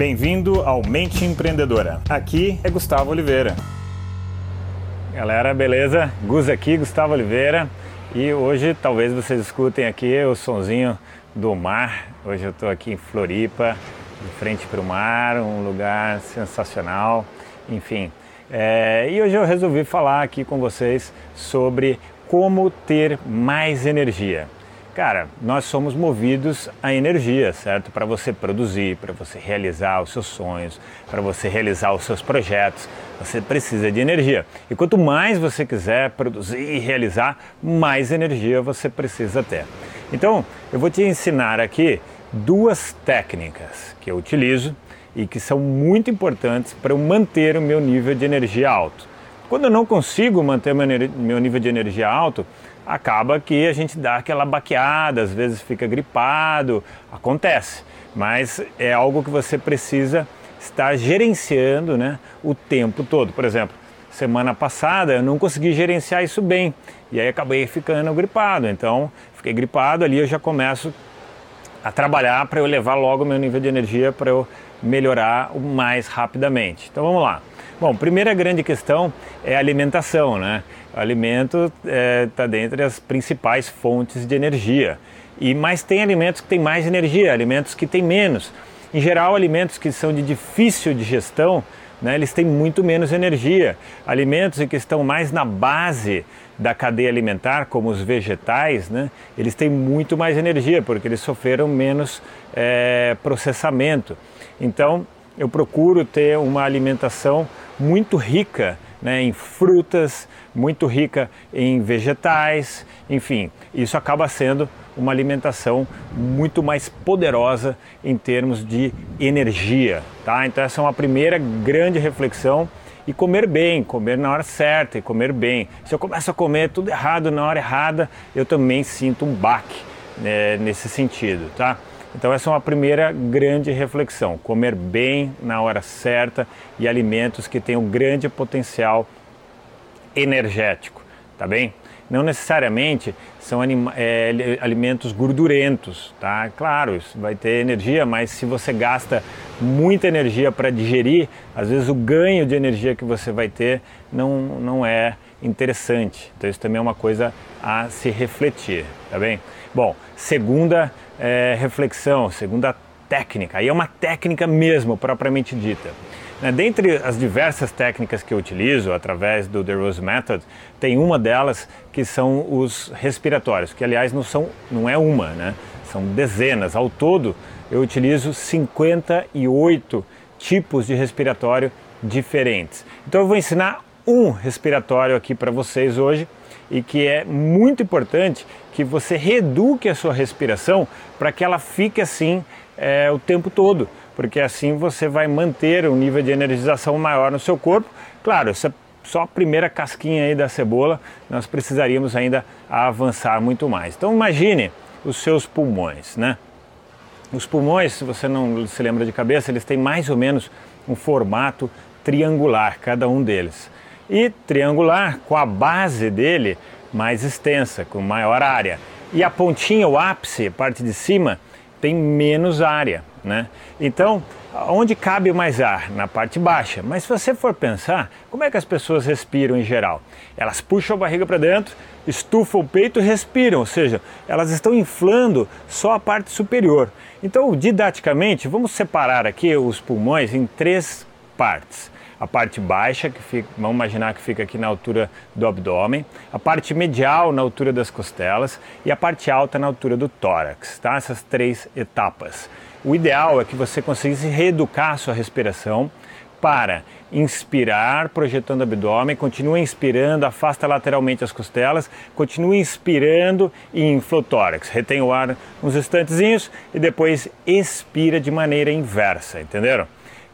Bem-vindo ao Mente Empreendedora. Aqui é Gustavo Oliveira. Galera, beleza? Gus aqui, Gustavo Oliveira. E hoje talvez vocês escutem aqui o sonzinho do mar. Hoje eu estou aqui em Floripa, de frente para o mar, um lugar sensacional. Enfim, é, e hoje eu resolvi falar aqui com vocês sobre como ter mais energia. Cara, nós somos movidos a energia, certo? Para você produzir, para você realizar os seus sonhos, para você realizar os seus projetos, você precisa de energia. E quanto mais você quiser produzir e realizar, mais energia você precisa ter. Então, eu vou te ensinar aqui duas técnicas que eu utilizo e que são muito importantes para eu manter o meu nível de energia alto. Quando eu não consigo manter meu nível de energia alto, acaba que a gente dá aquela baqueada, às vezes fica gripado, acontece. Mas é algo que você precisa estar gerenciando né, o tempo todo. Por exemplo, semana passada eu não consegui gerenciar isso bem e aí acabei ficando gripado. Então, fiquei gripado ali, eu já começo a trabalhar para eu levar logo meu nível de energia para eu melhorar mais rapidamente. Então vamos lá. Bom, primeira grande questão é a alimentação, né? O alimento está é, tá dentre as principais fontes de energia. E mas tem alimentos que têm mais energia, alimentos que têm menos. Em geral, alimentos que são de difícil digestão, né, eles têm muito menos energia. Alimentos que estão mais na base da cadeia alimentar, como os vegetais, né, eles têm muito mais energia, porque eles sofreram menos é, processamento. Então, eu procuro ter uma alimentação muito rica né, em frutas, muito rica em vegetais, enfim, isso acaba sendo uma alimentação muito mais poderosa em termos de energia, tá? Então essa é uma primeira grande reflexão e comer bem, comer na hora certa e comer bem. Se eu começo a comer tudo errado na hora errada, eu também sinto um baque né, nesse sentido, tá? Então essa é uma primeira grande reflexão, comer bem na hora certa e alimentos que tenham grande potencial energético, tá bem? Não necessariamente são é, alimentos gordurentos, tá? Claro, isso vai ter energia, mas se você gasta muita energia para digerir, às vezes o ganho de energia que você vai ter não, não é interessante. Então isso também é uma coisa a se refletir, tá bem? Bom, segunda é, reflexão, segunda técnica, aí é uma técnica mesmo, propriamente dita. Né, dentre as diversas técnicas que eu utilizo através do The Rose Method, tem uma delas que são os respiratórios, que aliás não, são, não é uma, né? são dezenas. Ao todo, eu utilizo 58 tipos de respiratório diferentes. Então eu vou ensinar um respiratório aqui para vocês hoje e que é muito importante que você reeduque a sua respiração para que ela fique assim é, o tempo todo, porque assim você vai manter um nível de energização maior no seu corpo. Claro, essa só a primeira casquinha aí da cebola, nós precisaríamos ainda avançar muito mais. Então imagine os seus pulmões, né? Os pulmões, se você não se lembra de cabeça, eles têm mais ou menos um formato triangular, cada um deles e triangular com a base dele mais extensa, com maior área. E a pontinha, o ápice, a parte de cima, tem menos área, né? Então, onde cabe mais ar? Na parte baixa. Mas se você for pensar, como é que as pessoas respiram em geral? Elas puxam a barriga para dentro, estufam o peito e respiram, ou seja, elas estão inflando só a parte superior. Então, didaticamente, vamos separar aqui os pulmões em três partes a parte baixa, que fica, vamos imaginar que fica aqui na altura do abdômen, a parte medial na altura das costelas e a parte alta na altura do tórax, tá? Essas três etapas. O ideal é que você conseguisse reeducar a sua respiração para inspirar, projetando o abdômen, continua inspirando, afasta lateralmente as costelas, continua inspirando e infla o tórax. Retém o ar uns instantezinhos e depois expira de maneira inversa, entenderam?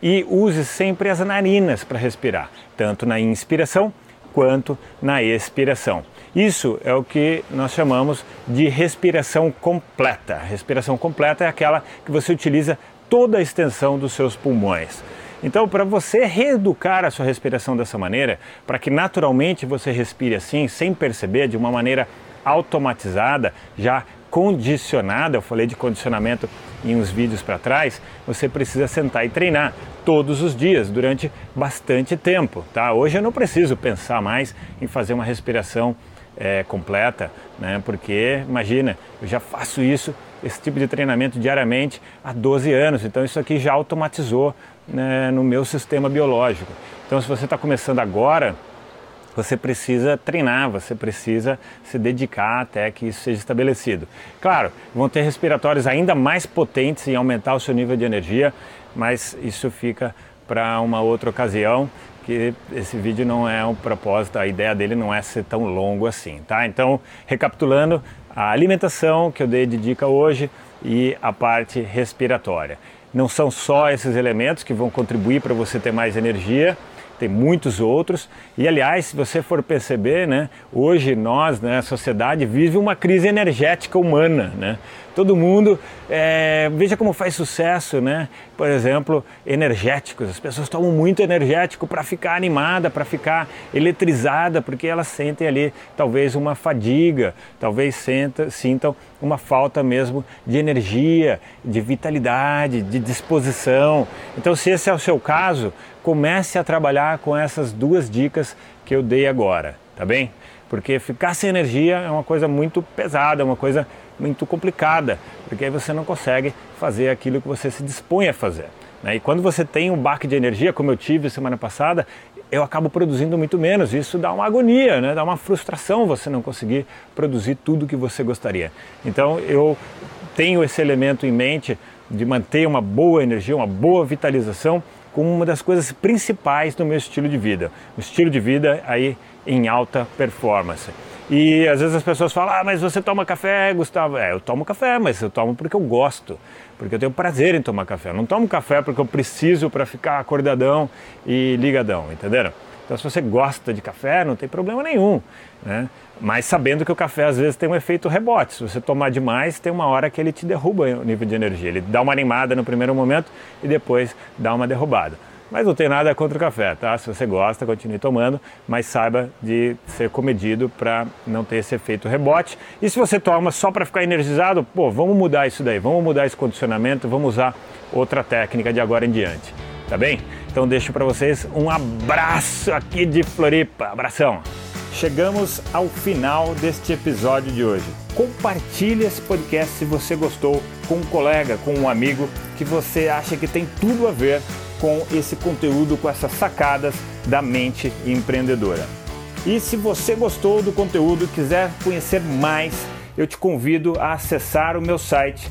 E use sempre as narinas para respirar, tanto na inspiração quanto na expiração. Isso é o que nós chamamos de respiração completa. Respiração completa é aquela que você utiliza toda a extensão dos seus pulmões. Então, para você reeducar a sua respiração dessa maneira, para que naturalmente você respire assim, sem perceber, de uma maneira automatizada, já condicionada, eu falei de condicionamento em uns vídeos para trás, você precisa sentar e treinar todos os dias durante bastante tempo, tá? Hoje eu não preciso pensar mais em fazer uma respiração é, completa, né? Porque imagina, eu já faço isso, esse tipo de treinamento diariamente há 12 anos, então isso aqui já automatizou né, no meu sistema biológico. Então, se você está começando agora, você precisa treinar, você precisa se dedicar até que isso seja estabelecido. Claro, vão ter respiratórios ainda mais potentes em aumentar o seu nível de energia, mas isso fica para uma outra ocasião, que esse vídeo não é um propósito, a ideia dele não é ser tão longo assim, tá? Então, recapitulando, a alimentação que eu dei de dica hoje e a parte respiratória. Não são só esses elementos que vão contribuir para você ter mais energia, tem muitos outros. E aliás, se você for perceber, né, hoje nós, né, a sociedade vive uma crise energética humana, né? Todo mundo, é, veja como faz sucesso, né? Por exemplo, energéticos. As pessoas tomam muito energético para ficar animada, para ficar eletrizada, porque elas sentem ali talvez uma fadiga, talvez senta, sintam uma falta mesmo de energia, de vitalidade, de disposição. Então, se esse é o seu caso, comece a trabalhar com essas duas dicas que eu dei agora, tá bem? Porque ficar sem energia é uma coisa muito pesada, é uma coisa muito complicada, porque aí você não consegue fazer aquilo que você se dispõe a fazer. Né? E quando você tem um baque de energia, como eu tive semana passada, eu acabo produzindo muito menos. Isso dá uma agonia, né? dá uma frustração você não conseguir produzir tudo que você gostaria. Então eu tenho esse elemento em mente de manter uma boa energia, uma boa vitalização como uma das coisas principais do meu estilo de vida. O estilo de vida aí em alta performance. E às vezes as pessoas falam, ah, mas você toma café, Gustavo? É, eu tomo café, mas eu tomo porque eu gosto, porque eu tenho prazer em tomar café. Eu não tomo café porque eu preciso para ficar acordadão e ligadão, entenderam? Então, se você gosta de café, não tem problema nenhum, né? Mas sabendo que o café às vezes tem um efeito rebote. Se você tomar demais, tem uma hora que ele te derruba o nível de energia. Ele dá uma animada no primeiro momento e depois dá uma derrubada. Mas não tem nada contra o café, tá? Se você gosta, continue tomando, mas saiba de ser comedido para não ter esse efeito rebote. E se você toma só para ficar energizado, pô, vamos mudar isso daí, vamos mudar esse condicionamento, vamos usar outra técnica de agora em diante, tá bem? Então deixo para vocês um abraço aqui de Floripa, abração. Chegamos ao final deste episódio de hoje. Compartilhe esse podcast se você gostou com um colega, com um amigo que você acha que tem tudo a ver com esse conteúdo, com essas sacadas da mente empreendedora. E se você gostou do conteúdo e quiser conhecer mais, eu te convido a acessar o meu site